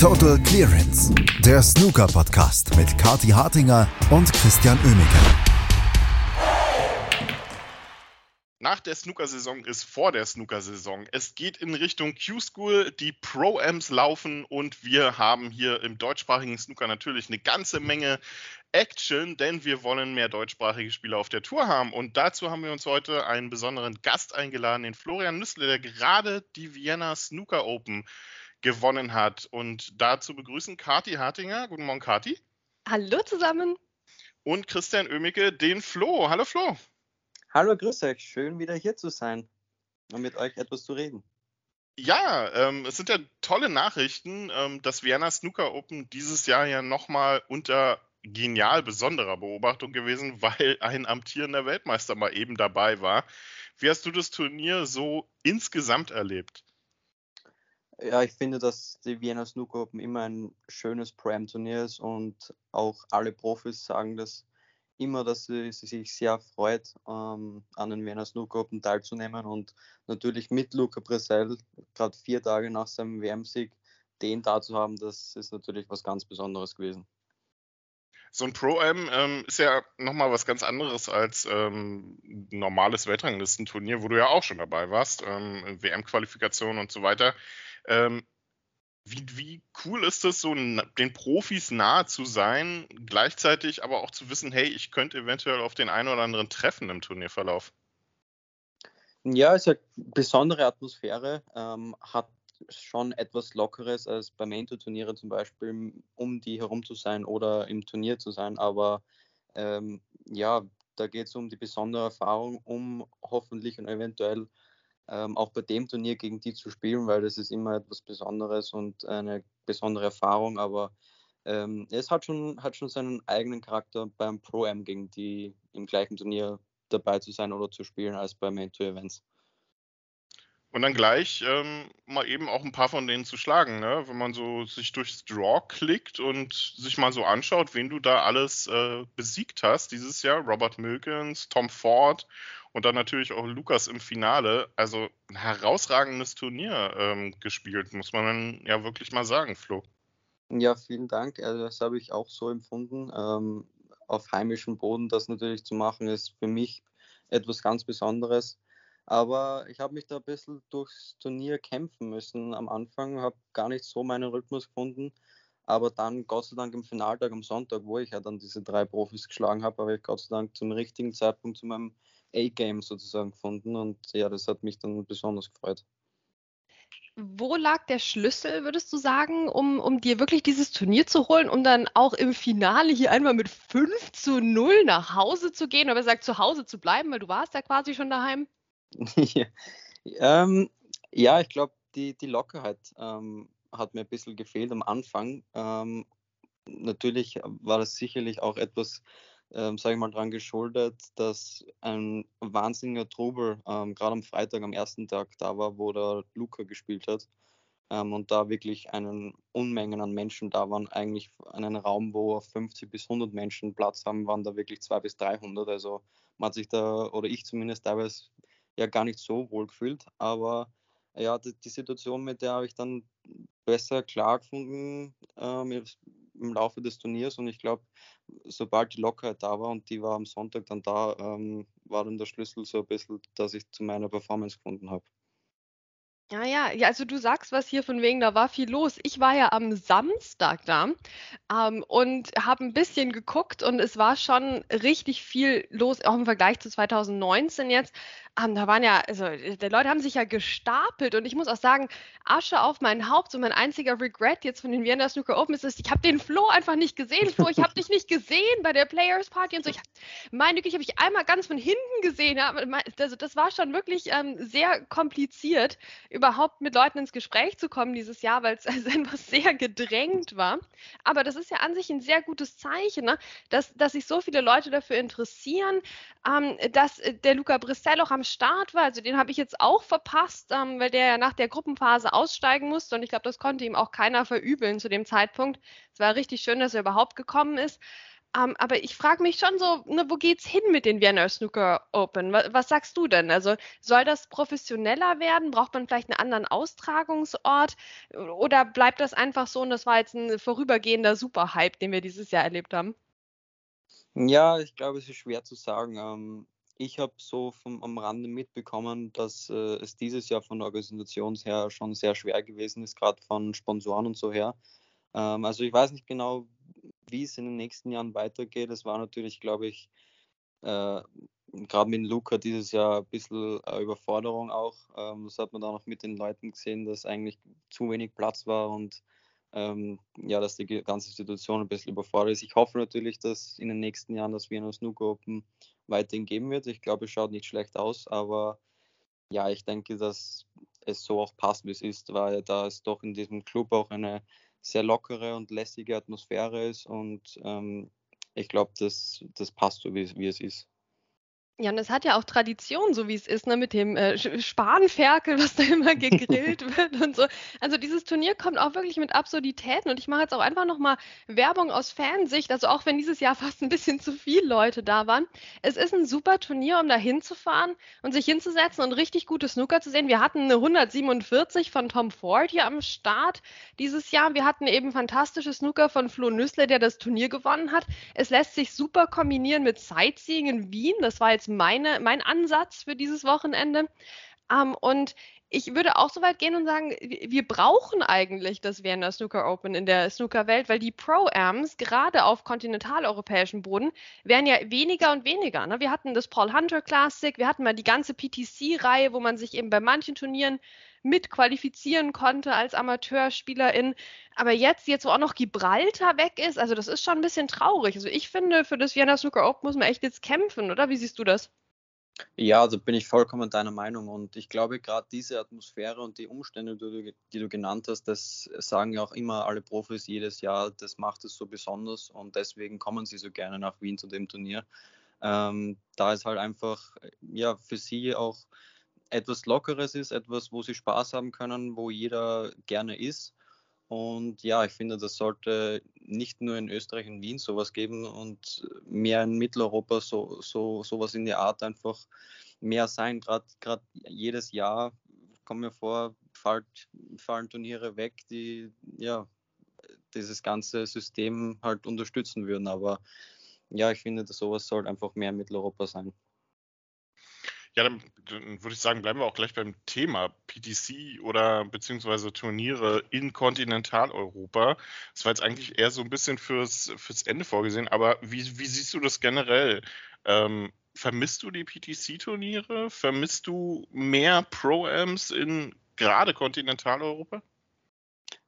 Total Clearance, der Snooker-Podcast mit Kati Hartinger und Christian Oemeke. Nach der Snooker-Saison ist vor der Snooker-Saison. Es geht in Richtung Q-School, die Pro-Ams laufen und wir haben hier im deutschsprachigen Snooker natürlich eine ganze Menge Action, denn wir wollen mehr deutschsprachige Spieler auf der Tour haben. Und dazu haben wir uns heute einen besonderen Gast eingeladen, den Florian Nüssle, der gerade die Vienna Snooker Open gewonnen hat. Und dazu begrüßen Kati Hartinger. Guten Morgen, Kati. Hallo zusammen. Und Christian Oemicke, den Flo. Hallo Flo. Hallo, grüß euch. Schön wieder hier zu sein und mit euch etwas zu reden. Ja, ähm, es sind ja tolle Nachrichten, ähm, dass Vienna Snooker Open dieses Jahr ja nochmal unter genial besonderer Beobachtung gewesen, weil ein amtierender Weltmeister mal eben dabei war. Wie hast du das Turnier so insgesamt erlebt? Ja, ich finde, dass die Vienna Snooker Open immer ein schönes Prime-Turnier ist und auch alle Profis sagen das immer, dass sie, sie sich sehr freut, ähm, an den Vienna Snooker Open teilzunehmen und natürlich mit Luca Bresell, gerade vier Tage nach seinem WM-Sieg, den da zu haben, das ist natürlich was ganz Besonderes gewesen. So ein Pro-Am ähm, ist ja nochmal was ganz anderes als ähm, normales Weltranglistenturnier, wo du ja auch schon dabei warst, ähm, WM-Qualifikation und so weiter. Ähm, wie, wie, cool ist es, so den Profis nahe zu sein, gleichzeitig aber auch zu wissen, hey, ich könnte eventuell auf den einen oder anderen treffen im Turnierverlauf? Ja, es ist eine besondere Atmosphäre, ähm, hat schon etwas Lockeres als bei Mentor-Turniere zum Beispiel, um die herum zu sein oder im Turnier zu sein. Aber ähm, ja, da geht es um die besondere Erfahrung, um hoffentlich und eventuell ähm, auch bei dem Turnier gegen die zu spielen, weil das ist immer etwas Besonderes und eine besondere Erfahrung. Aber ähm, es hat schon, hat schon seinen eigenen Charakter beim Pro-Am gegen die im gleichen Turnier dabei zu sein oder zu spielen als bei Mentor-Events. Und dann gleich ähm, mal eben auch ein paar von denen zu schlagen, ne? wenn man so sich durchs Draw klickt und sich mal so anschaut, wen du da alles äh, besiegt hast dieses Jahr. Robert Milkins, Tom Ford und dann natürlich auch Lukas im Finale. Also ein herausragendes Turnier ähm, gespielt, muss man ja wirklich mal sagen, Flo. Ja, vielen Dank. Also das habe ich auch so empfunden. Ähm, auf heimischem Boden das natürlich zu machen, ist für mich etwas ganz Besonderes. Aber ich habe mich da ein bisschen durchs Turnier kämpfen müssen am Anfang, habe gar nicht so meinen Rhythmus gefunden. Aber dann, Gott sei Dank, im Finaltag am Sonntag, wo ich ja dann diese drei Profis geschlagen habe, habe ich Gott sei Dank zum richtigen Zeitpunkt zu meinem A-Game sozusagen gefunden. Und ja, das hat mich dann besonders gefreut. Wo lag der Schlüssel, würdest du sagen, um, um dir wirklich dieses Turnier zu holen, um dann auch im Finale hier einmal mit 5 zu 0 nach Hause zu gehen, oder gesagt, zu Hause zu bleiben, weil du warst ja quasi schon daheim? ja, ähm, ja, ich glaube, die, die Lockerheit ähm, hat mir ein bisschen gefehlt am Anfang. Ähm, natürlich war das sicherlich auch etwas, ähm, sage ich mal, daran geschuldet, dass ein wahnsinniger Trubel ähm, gerade am Freitag, am ersten Tag da war, wo der Luca gespielt hat. Ähm, und da wirklich einen Unmengen an Menschen da waren. Eigentlich einen Raum, wo 50 bis 100 Menschen Platz haben, waren da wirklich 200 bis 300. Also man hat sich da, oder ich zumindest teilweise ja gar nicht so wohl gefühlt. Aber ja, die, die Situation, mit der habe ich dann besser klar gefunden ähm, im Laufe des Turniers. Und ich glaube, sobald die Lockerheit da war und die war am Sonntag dann da, ähm, war dann der Schlüssel so ein bisschen, dass ich zu meiner Performance gefunden habe. Ja, ja, ja, also du sagst was hier von wegen, da war viel los. Ich war ja am Samstag da ähm, und habe ein bisschen geguckt und es war schon richtig viel los, auch im Vergleich zu 2019 jetzt. Ähm, da waren ja, also die Leute haben sich ja gestapelt und ich muss auch sagen, Asche auf mein Haupt, so mein einziger Regret jetzt von den Vienna Snooker Open ist, dass ich habe den Flo einfach nicht gesehen. Flo, ich habe dich nicht gesehen bei der Players Party und so. Ich, meine Güte, ich habe ich einmal ganz von hinten gesehen. Ja. Also das war schon wirklich ähm, sehr kompliziert überhaupt mit Leuten ins Gespräch zu kommen dieses Jahr, weil es also einfach sehr gedrängt war. Aber das ist ja an sich ein sehr gutes Zeichen, ne? dass, dass sich so viele Leute dafür interessieren, ähm, dass äh, der Luca Brissell auch am Start war. Also den habe ich jetzt auch verpasst, ähm, weil der ja nach der Gruppenphase aussteigen musste. Und ich glaube, das konnte ihm auch keiner verübeln zu dem Zeitpunkt. Es war richtig schön, dass er überhaupt gekommen ist. Ähm, aber ich frage mich schon so, ne, wo geht's hin mit den Vienna Snooker Open? Was, was, sagst du denn? Also soll das professioneller werden? Braucht man vielleicht einen anderen Austragungsort? Oder bleibt das einfach so und das war jetzt ein vorübergehender Superhype, den wir dieses Jahr erlebt haben? Ja, ich glaube, es ist schwer zu sagen. Ähm, ich habe so vom, am Rande mitbekommen, dass äh, es dieses Jahr von der Organisation her schon sehr schwer gewesen ist, gerade von Sponsoren und so her. Ähm, also ich weiß nicht genau, wie es in den nächsten Jahren weitergeht. Es war natürlich, glaube ich, äh, gerade mit Luca dieses Jahr ein bisschen eine Überforderung auch. Ähm, das hat man dann auch mit den Leuten gesehen, dass eigentlich zu wenig Platz war und ähm, ja, dass die ganze Situation ein bisschen überfordert ist. Ich hoffe natürlich, dass in den nächsten Jahren das Vienna Snooker Open weiterhin geben wird. Ich glaube, es schaut nicht schlecht aus, aber ja, ich denke, dass es so auch passt, wie es ist, weil da es doch in diesem Club auch eine sehr lockere und lässige Atmosphäre ist und ähm, ich glaube, das, das passt so, wie, wie es ist. Ja, und es hat ja auch Tradition, so wie es ist, ne, mit dem äh, Spanferkel, was da immer gegrillt wird und so. Also dieses Turnier kommt auch wirklich mit Absurditäten und ich mache jetzt auch einfach nochmal Werbung aus Fansicht, also auch wenn dieses Jahr fast ein bisschen zu viele Leute da waren. Es ist ein super Turnier, um da hinzufahren und sich hinzusetzen und richtig gute Snooker zu sehen. Wir hatten eine 147 von Tom Ford hier am Start dieses Jahr. Wir hatten eben fantastische Snooker von Flo Nüssle, der das Turnier gewonnen hat. Es lässt sich super kombinieren mit Sightseeing in Wien. Das war jetzt meine, mein Ansatz für dieses Wochenende. Ähm, und ich würde auch so weit gehen und sagen, wir brauchen eigentlich das Vienna Snooker Open in der Snookerwelt, weil die Pro-Ams gerade auf kontinentaleuropäischem Boden werden ja weniger und weniger. Ne? Wir hatten das Paul Hunter Classic, wir hatten mal die ganze PTC-Reihe, wo man sich eben bei manchen Turnieren mitqualifizieren konnte als Amateurspielerin. Aber jetzt, jetzt wo auch noch Gibraltar weg ist, also das ist schon ein bisschen traurig. Also ich finde, für das Vienna Snooker Open muss man echt jetzt kämpfen, oder? Wie siehst du das? Ja, also bin ich vollkommen deiner Meinung und ich glaube gerade diese Atmosphäre und die Umstände, die du, die du genannt hast, das sagen ja auch immer alle Profis jedes Jahr, das macht es so besonders und deswegen kommen sie so gerne nach Wien zu dem Turnier. Ähm, da ist halt einfach ja für sie auch etwas Lockeres ist, etwas, wo sie Spaß haben können, wo jeder gerne ist. Und ja, ich finde, das sollte nicht nur in Österreich und Wien sowas geben und mehr in Mitteleuropa so, so sowas in der Art einfach mehr sein. Gerade jedes Jahr kommen mir vor, fallen, fallen Turniere weg, die ja dieses ganze System halt unterstützen würden. Aber ja, ich finde, dass sowas soll einfach mehr in Mitteleuropa sein. Ja, dann, dann würde ich sagen, bleiben wir auch gleich beim Thema PTC oder beziehungsweise Turniere in Kontinentaleuropa. Das war jetzt eigentlich eher so ein bisschen fürs, fürs Ende vorgesehen, aber wie, wie siehst du das generell? Ähm, vermisst du die PTC-Turniere? Vermisst du mehr Pro-Ams in gerade Kontinentaleuropa?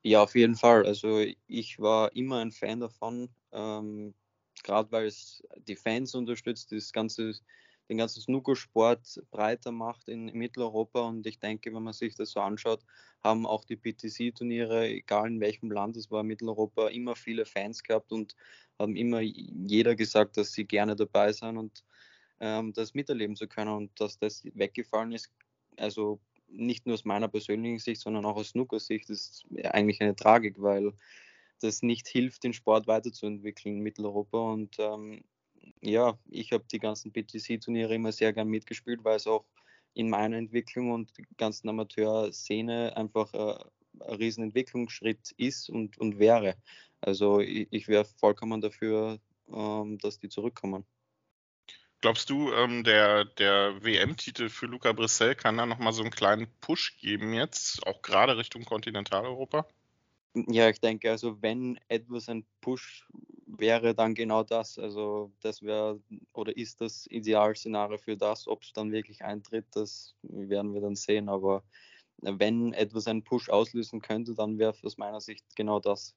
Ja, auf jeden Fall. Also ich war immer ein Fan davon, ähm, gerade weil es die Fans unterstützt, das ganze den ganzen Snookersport breiter macht in, Mitteleuropa. Und ich denke, wenn man sich das so anschaut, haben auch die PTC-Turniere, egal in welchem Land es war, Mitteleuropa, immer viele Fans gehabt und haben immer jeder gesagt, dass sie gerne dabei sind und ähm, das miterleben zu können. Und dass das weggefallen ist, also nicht nur aus meiner persönlichen Sicht, sondern auch aus Snooker-Sicht, ist eigentlich eine Tragik, weil das nicht hilft, den Sport weiterzuentwickeln in Mitteleuropa. Und ähm, ja, ich habe die ganzen PTC-Turniere immer sehr gern mitgespielt, weil es auch in meiner Entwicklung und ganzen Amateurszene einfach äh, ein riesen Entwicklungsschritt ist und, und wäre. Also ich, ich wäre vollkommen dafür, ähm, dass die zurückkommen. Glaubst du, ähm, der, der WM-Titel für Luca Brissell kann da nochmal so einen kleinen Push geben jetzt, auch gerade Richtung Kontinentaleuropa? Ja, ich denke, also wenn etwas ein Push wäre, dann genau das. Also das wäre oder ist das Idealszenario für das. Ob es dann wirklich eintritt, das werden wir dann sehen. Aber wenn etwas einen Push auslösen könnte, dann wäre aus meiner Sicht genau das.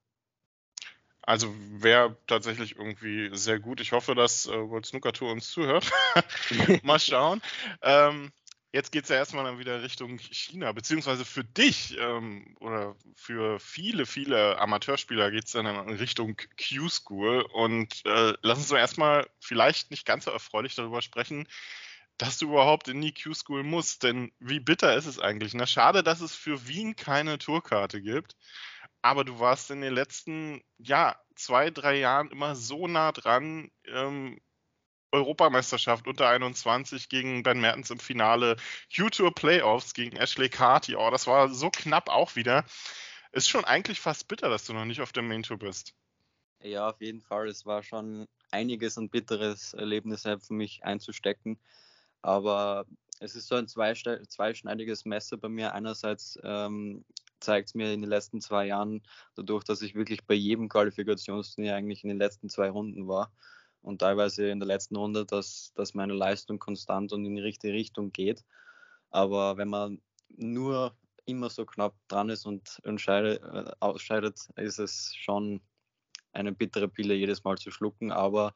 Also wäre tatsächlich irgendwie sehr gut. Ich hoffe, dass äh, World Snooker Tour uns zuhört. Mal schauen. Ähm, Jetzt geht es ja erstmal dann wieder Richtung China, beziehungsweise für dich ähm, oder für viele, viele Amateurspieler geht es dann in Richtung Q-School. Und äh, lass uns doch erstmal vielleicht nicht ganz so erfreulich darüber sprechen, dass du überhaupt in die Q-School musst. Denn wie bitter ist es eigentlich? Na, schade, dass es für Wien keine Tourkarte gibt. aber du warst in den letzten, ja, zwei, drei Jahren immer so nah dran. Ähm, Europameisterschaft unter 21 gegen Ben Mertens im Finale, Q-Tour Playoffs gegen Ashley Carty. Oh, das war so knapp auch wieder. Ist schon eigentlich fast bitter, dass du noch nicht auf der Main Tour bist. Ja, auf jeden Fall. Es war schon einiges an bitteres Erlebnis für mich einzustecken. Aber es ist so ein zweischneidiges Messer bei mir. Einerseits ähm, zeigt es mir in den letzten zwei Jahren, dadurch, dass ich wirklich bei jedem Qualifikationsturnier eigentlich in den letzten zwei Runden war und teilweise in der letzten Runde, dass, dass meine Leistung konstant und in die richtige Richtung geht. Aber wenn man nur immer so knapp dran ist und äh, ausscheidet, ist es schon eine bittere Pille jedes Mal zu schlucken. Aber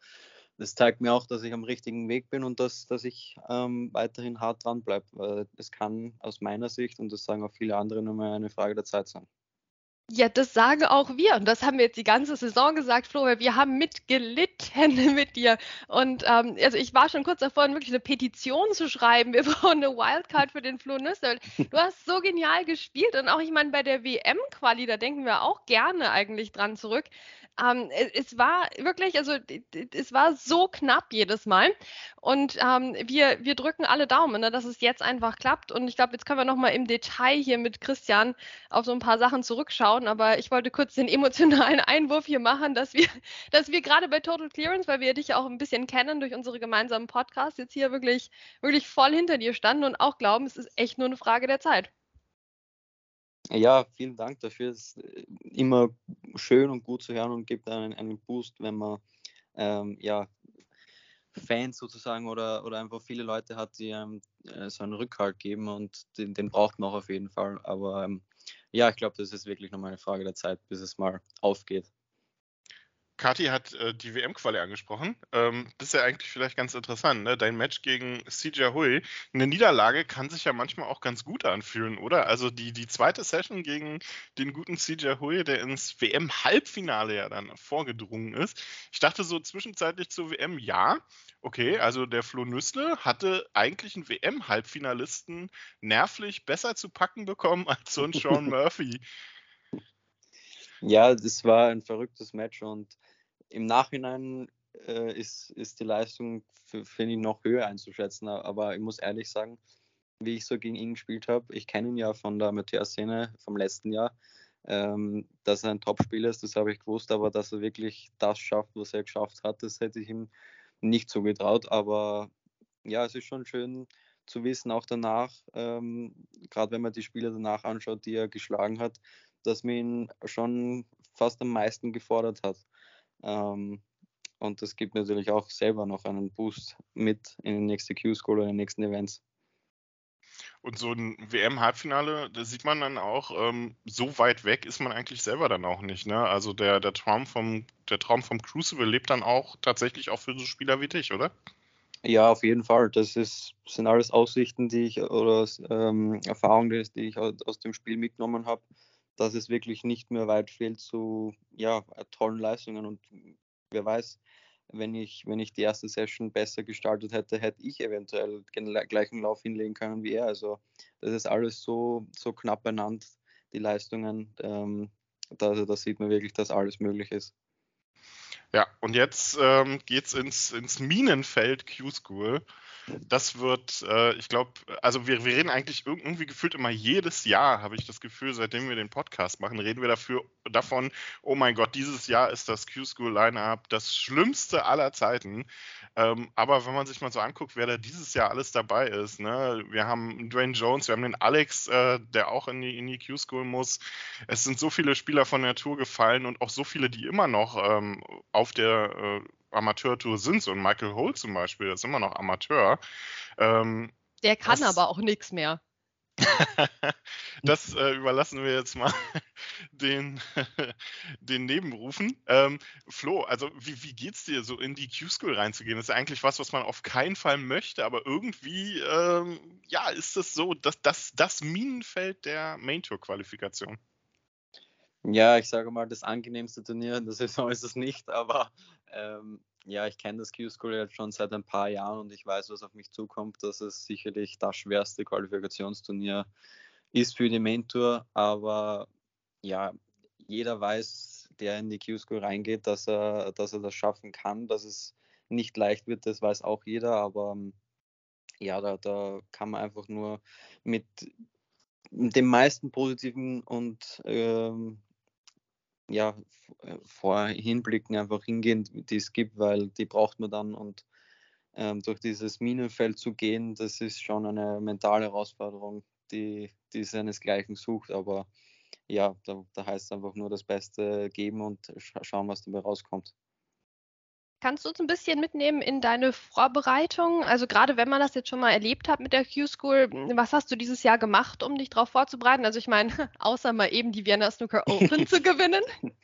das zeigt mir auch, dass ich am richtigen Weg bin und dass, dass ich ähm, weiterhin hart dran bleibe. Es kann aus meiner Sicht, und das sagen auch viele andere, nur mal eine Frage der Zeit sein. Ja, das sagen auch wir. Und das haben wir jetzt die ganze Saison gesagt, Flo, weil wir haben mitgelitten mit dir. Und ähm, also ich war schon kurz davor, wirklich eine Petition zu schreiben. Wir brauchen eine Wildcard für den Flo Nüssel. Du hast so genial gespielt. Und auch, ich meine, bei der WM-Quali, da denken wir auch gerne eigentlich dran zurück. Ähm, es war wirklich, also es war so knapp jedes Mal. Und ähm, wir, wir drücken alle Daumen, ne, dass es jetzt einfach klappt. Und ich glaube, jetzt können wir nochmal im Detail hier mit Christian auf so ein paar Sachen zurückschauen. Aber ich wollte kurz den emotionalen Einwurf hier machen, dass wir, dass wir gerade bei Total Clearance, weil wir dich auch ein bisschen kennen durch unsere gemeinsamen Podcasts, jetzt hier wirklich, wirklich voll hinter dir standen und auch glauben, es ist echt nur eine Frage der Zeit. Ja, vielen Dank dafür. Es ist äh, immer schön und gut zu hören und gibt einen, einen Boost, wenn man ähm, ja, Fans sozusagen oder, oder einfach viele Leute hat, die einem äh, so einen Rückhalt geben und den, den, braucht man auch auf jeden Fall. Aber ähm, ja, ich glaube, das ist wirklich nochmal eine Frage der Zeit, bis es mal aufgeht. Kati hat äh, die WM-Quali angesprochen. Ähm, das ist ja eigentlich vielleicht ganz interessant. Ne? Dein Match gegen CJ Hui. Eine Niederlage kann sich ja manchmal auch ganz gut anfühlen, oder? Also die, die zweite Session gegen den guten CJ Hui, der ins WM-Halbfinale ja dann vorgedrungen ist. Ich dachte so zwischenzeitlich zur WM, ja, okay, also der Flo Nüssle hatte eigentlich einen WM-Halbfinalisten nervlich besser zu packen bekommen als so ein Sean Murphy. Ja, das war ein verrücktes Match und im Nachhinein äh, ist, ist die Leistung, finde ich, noch höher einzuschätzen. Aber ich muss ehrlich sagen, wie ich so gegen ihn gespielt habe, ich kenne ihn ja von der Amateurszene vom letzten Jahr, ähm, dass er ein Top-Spieler ist, das habe ich gewusst, aber dass er wirklich das schafft, was er geschafft hat, das hätte ich ihm nicht so getraut. Aber ja, es ist schon schön zu wissen, auch danach, ähm, gerade wenn man die Spiele danach anschaut, die er geschlagen hat, dass man ihn schon fast am meisten gefordert hat. Ähm, und das gibt natürlich auch selber noch einen Boost mit in die nächste Q-School oder in den nächsten Events. Und so ein WM-Halbfinale, da sieht man dann auch, ähm, so weit weg ist man eigentlich selber dann auch nicht. Ne? Also der, der, Traum vom, der Traum vom Crucible lebt dann auch tatsächlich auch für so Spieler wie dich, oder? Ja, auf jeden Fall. Das ist, sind alles Aussichten, die ich oder ähm, Erfahrungen, die ich aus dem Spiel mitgenommen habe dass es wirklich nicht mehr weit fehlt zu ja, tollen Leistungen. Und wer weiß, wenn ich, wenn ich die erste Session besser gestaltet hätte, hätte ich eventuell den gleichen Lauf hinlegen können wie er. Also das ist alles so, so knapp benannt, die Leistungen. Ähm, da, da sieht man wirklich, dass alles möglich ist. Ja, und jetzt ähm, es ins, ins Minenfeld Q-School. Das wird, äh, ich glaube, also wir, wir reden eigentlich irgendwie gefühlt immer jedes Jahr, habe ich das Gefühl, seitdem wir den Podcast machen, reden wir dafür davon, oh mein Gott, dieses Jahr ist das Q-School Lineup das schlimmste aller Zeiten. Ähm, aber wenn man sich mal so anguckt, wer da dieses Jahr alles dabei ist, ne? wir haben Dwayne Jones, wir haben den Alex, äh, der auch in die, in die Q-School muss. Es sind so viele Spieler von der Tour gefallen und auch so viele, die immer noch ähm, auf der äh, Amateurtour sind. So ein Michael Holt zum Beispiel, der ist immer noch Amateur. Ähm, der kann das, aber auch nichts mehr. das äh, überlassen wir jetzt mal den, den Nebenberufen. Ähm, Flo, also wie, wie geht's dir so in die Q-School reinzugehen? Das ist eigentlich was, was man auf keinen Fall möchte, aber irgendwie, ähm, ja, ist es so, dass das, das Minenfeld der Main-Tour-Qualifikation. Ja, ich sage mal, das angenehmste Turnier in der Saison ist es nicht, aber ähm, ja, ich kenne das Q-School jetzt schon seit ein paar Jahren und ich weiß, was auf mich zukommt, dass es sicherlich das schwerste Qualifikationsturnier ist für die Main Tour. Aber ja, jeder weiß, der in die Q-School reingeht, dass er, dass er das schaffen kann, dass es nicht leicht wird, das weiß auch jeder, aber ja, da, da kann man einfach nur mit dem meisten positiven und ähm, ja, äh, vor Hinblicken einfach hingehen, die es gibt, weil die braucht man dann und ähm, durch dieses Minenfeld zu gehen, das ist schon eine mentale Herausforderung, die, die seinesgleichen sucht, aber ja, da, da heißt es einfach nur das Beste geben und scha schauen, was dabei rauskommt. Kannst du uns ein bisschen mitnehmen in deine Vorbereitung? Also gerade wenn man das jetzt schon mal erlebt hat mit der Q-School, was hast du dieses Jahr gemacht, um dich darauf vorzubereiten? Also ich meine, außer mal eben die Vienna Snooker Open zu gewinnen.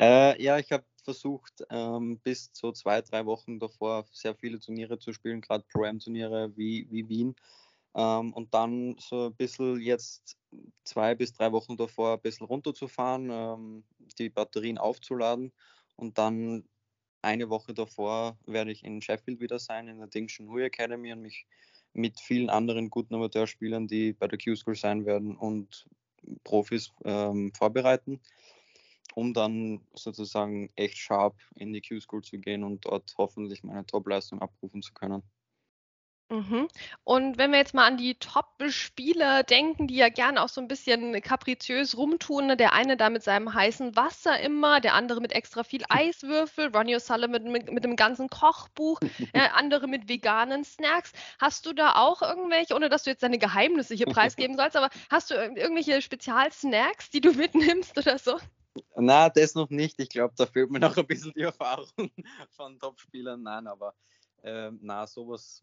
Äh, ja, ich habe versucht, ähm, bis so zwei, drei Wochen davor sehr viele Turniere zu spielen, gerade Pro-Am-Turniere wie, wie Wien. Ähm, und dann so ein bisschen jetzt zwei bis drei Wochen davor ein bisschen runterzufahren, ähm, die Batterien aufzuladen und dann eine Woche davor werde ich in Sheffield wieder sein, in der Dingshan Hui Academy und mich mit vielen anderen guten Amateurspielern, die bei der Q-School sein werden und Profis ähm, vorbereiten, um dann sozusagen echt sharp in die Q-School zu gehen und dort hoffentlich meine Topleistung abrufen zu können. Mhm. Und wenn wir jetzt mal an die Top-Spieler denken, die ja gerne auch so ein bisschen kapriziös rumtun, ne? der eine da mit seinem heißen Wasser immer, der andere mit extra viel Eiswürfel, Ronnie O'Sullivan mit, mit, mit dem ganzen Kochbuch, äh, andere mit veganen Snacks. Hast du da auch irgendwelche, ohne dass du jetzt deine Geheimnisse hier preisgeben sollst, aber hast du irgendwelche Spezialsnacks, die du mitnimmst oder so? Na, das noch nicht. Ich glaube, da fehlt mir noch ein bisschen die Erfahrung von Top-Spielern. Nein, aber äh, na, sowas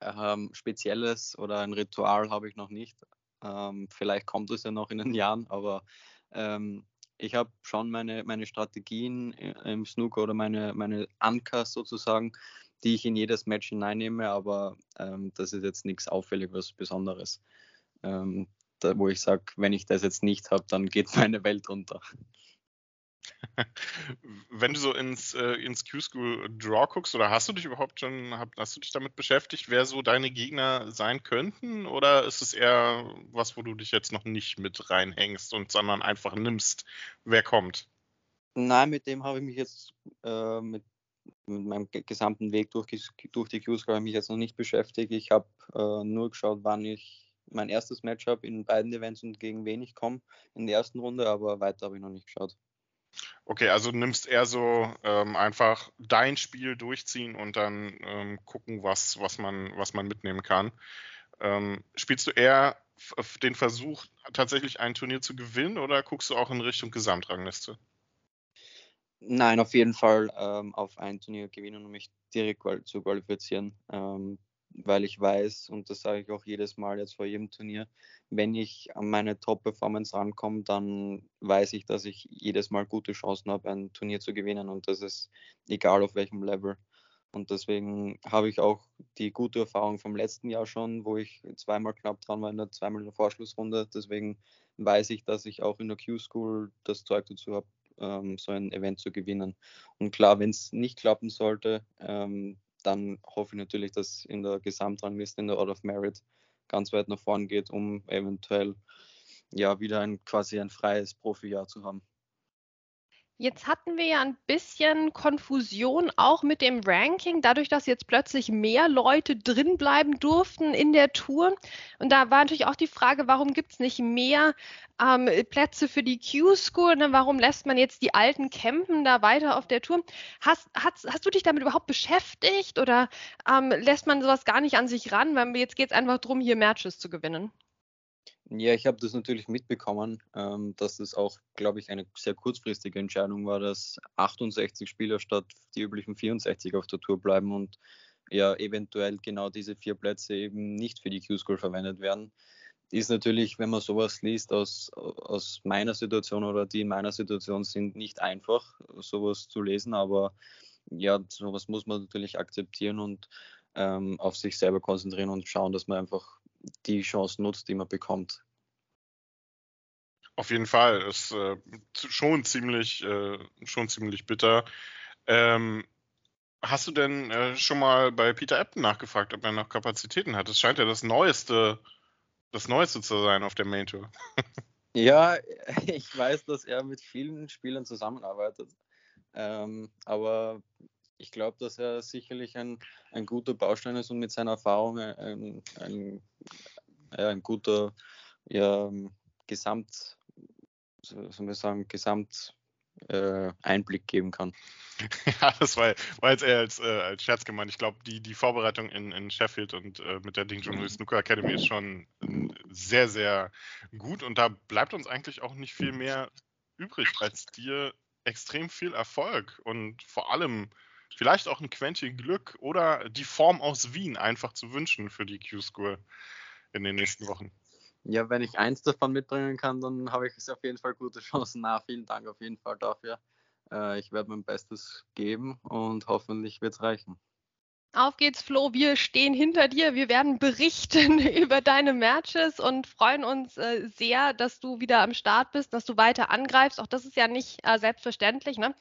ähm, Spezielles oder ein Ritual habe ich noch nicht. Ähm, vielleicht kommt es ja noch in den Jahren, aber ähm, ich habe schon meine, meine Strategien im Snooker oder meine, meine Anker sozusagen, die ich in jedes Match hineinnehme, aber ähm, das ist jetzt nichts auffällig, was Besonderes. Ähm, da, wo ich sage, wenn ich das jetzt nicht habe, dann geht meine Welt unter. Wenn du so ins, äh, ins Q-School Draw guckst, oder hast du dich überhaupt schon, hast du dich damit beschäftigt, wer so deine Gegner sein könnten? Oder ist es eher was, wo du dich jetzt noch nicht mit reinhängst und sondern einfach nimmst, wer kommt? Nein, mit dem habe ich mich jetzt äh, mit, mit, meinem gesamten Weg durch, durch die Q-School habe ich mich jetzt noch nicht beschäftigt. Ich habe äh, nur geschaut, wann ich mein erstes Match habe in beiden Events und gegen wen ich komme in der ersten Runde, aber weiter habe ich noch nicht geschaut. Okay, also nimmst eher so ähm, einfach dein Spiel durchziehen und dann ähm, gucken, was, was, man, was man mitnehmen kann. Ähm, spielst du eher den Versuch, tatsächlich ein Turnier zu gewinnen oder guckst du auch in Richtung Gesamtrangliste? Nein, auf jeden Fall ähm, auf ein Turnier gewinnen, um mich direkt zu qualifizieren. Weil ich weiß, und das sage ich auch jedes Mal jetzt vor jedem Turnier, wenn ich an meine Top-Performance rankomme, dann weiß ich, dass ich jedes Mal gute Chancen habe, ein Turnier zu gewinnen und das ist egal auf welchem Level. Und deswegen habe ich auch die gute Erfahrung vom letzten Jahr schon, wo ich zweimal knapp dran war in der zweimal in der Vorschlussrunde. Deswegen weiß ich, dass ich auch in der Q-School das Zeug dazu habe, ähm, so ein Event zu gewinnen. Und klar, wenn es nicht klappen sollte, ähm, dann hoffe ich natürlich, dass in der Gesamtrangliste, in der Order of Merit, ganz weit nach vorn geht, um eventuell ja wieder ein quasi ein freies Profijahr zu haben. Jetzt hatten wir ja ein bisschen Konfusion auch mit dem Ranking, dadurch, dass jetzt plötzlich mehr Leute drin bleiben durften in der Tour. Und da war natürlich auch die Frage, warum gibt es nicht mehr ähm, Plätze für die Q-School? Ne? Warum lässt man jetzt die alten campen da weiter auf der Tour? Hast, hast, hast du dich damit überhaupt beschäftigt oder ähm, lässt man sowas gar nicht an sich ran? Weil jetzt geht es einfach darum, hier Matches zu gewinnen. Ja, ich habe das natürlich mitbekommen, ähm, dass das auch, glaube ich, eine sehr kurzfristige Entscheidung war, dass 68 Spieler statt die üblichen 64 auf der Tour bleiben und ja eventuell genau diese vier Plätze eben nicht für die Q-School verwendet werden. Ist natürlich, wenn man sowas liest aus, aus meiner Situation oder die in meiner Situation sind, nicht einfach, sowas zu lesen, aber ja, sowas muss man natürlich akzeptieren und ähm, auf sich selber konzentrieren und schauen, dass man einfach die Chance nutzt, die man bekommt. Auf jeden Fall ist äh, schon ziemlich äh, schon ziemlich bitter. Ähm, hast du denn äh, schon mal bei Peter Ebden nachgefragt, ob er noch Kapazitäten hat? Es scheint ja das neueste das neueste zu sein auf der Main Tour. Ja, ich weiß, dass er mit vielen Spielern zusammenarbeitet. Ähm, aber ich glaube, dass er sicherlich ein, ein guter Baustein ist und mit seiner Erfahrung ein, ein, ein guter ja, Gesamt, so soll man sagen, Gesamt äh, Einblick geben kann. Ja, das war, war jetzt eher als, äh, als Scherz gemeint. Ich glaube, die, die Vorbereitung in, in Sheffield und äh, mit der Ding Junhui Snooker Academy ist schon sehr, sehr gut und da bleibt uns eigentlich auch nicht viel mehr übrig, als dir extrem viel Erfolg und vor allem vielleicht auch ein Quäntchen Glück oder die Form aus Wien einfach zu wünschen für die Q-School in den nächsten Wochen. Ja, wenn ich eins davon mitbringen kann, dann habe ich auf jeden Fall gute Chancen. Na, vielen Dank auf jeden Fall dafür. Äh, ich werde mein Bestes geben und hoffentlich wird es reichen. Auf geht's, Flo. Wir stehen hinter dir. Wir werden berichten über deine Matches und freuen uns äh, sehr, dass du wieder am Start bist, dass du weiter angreifst. Auch das ist ja nicht äh, selbstverständlich. Ne?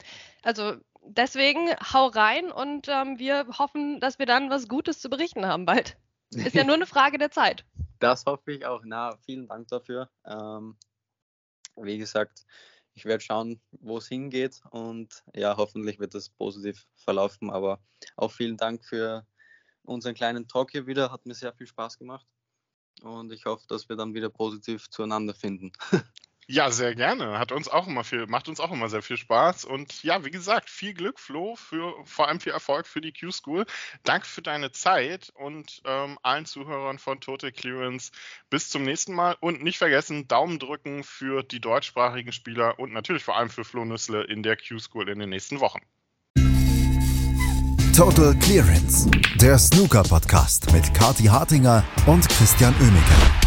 Also deswegen hau rein und ähm, wir hoffen, dass wir dann was Gutes zu berichten haben bald. Ist ja nur eine Frage der Zeit. Das hoffe ich auch. Na, vielen Dank dafür. Ähm, wie gesagt, ich werde schauen, wo es hingeht und ja, hoffentlich wird das positiv verlaufen. Aber auch vielen Dank für unseren kleinen Talk hier wieder. Hat mir sehr viel Spaß gemacht und ich hoffe, dass wir dann wieder positiv zueinander finden. Ja, sehr gerne. Hat uns auch immer viel, macht uns auch immer sehr viel Spaß. Und ja, wie gesagt, viel Glück, Flo, für vor allem viel Erfolg für die Q-School. Danke für deine Zeit und ähm, allen Zuhörern von Total Clearance. Bis zum nächsten Mal und nicht vergessen, Daumen drücken für die deutschsprachigen Spieler und natürlich vor allem für Flo Nüssle in der Q-School in den nächsten Wochen. Total Clearance, der Snooker-Podcast mit Kati Hartinger und Christian Oemeke.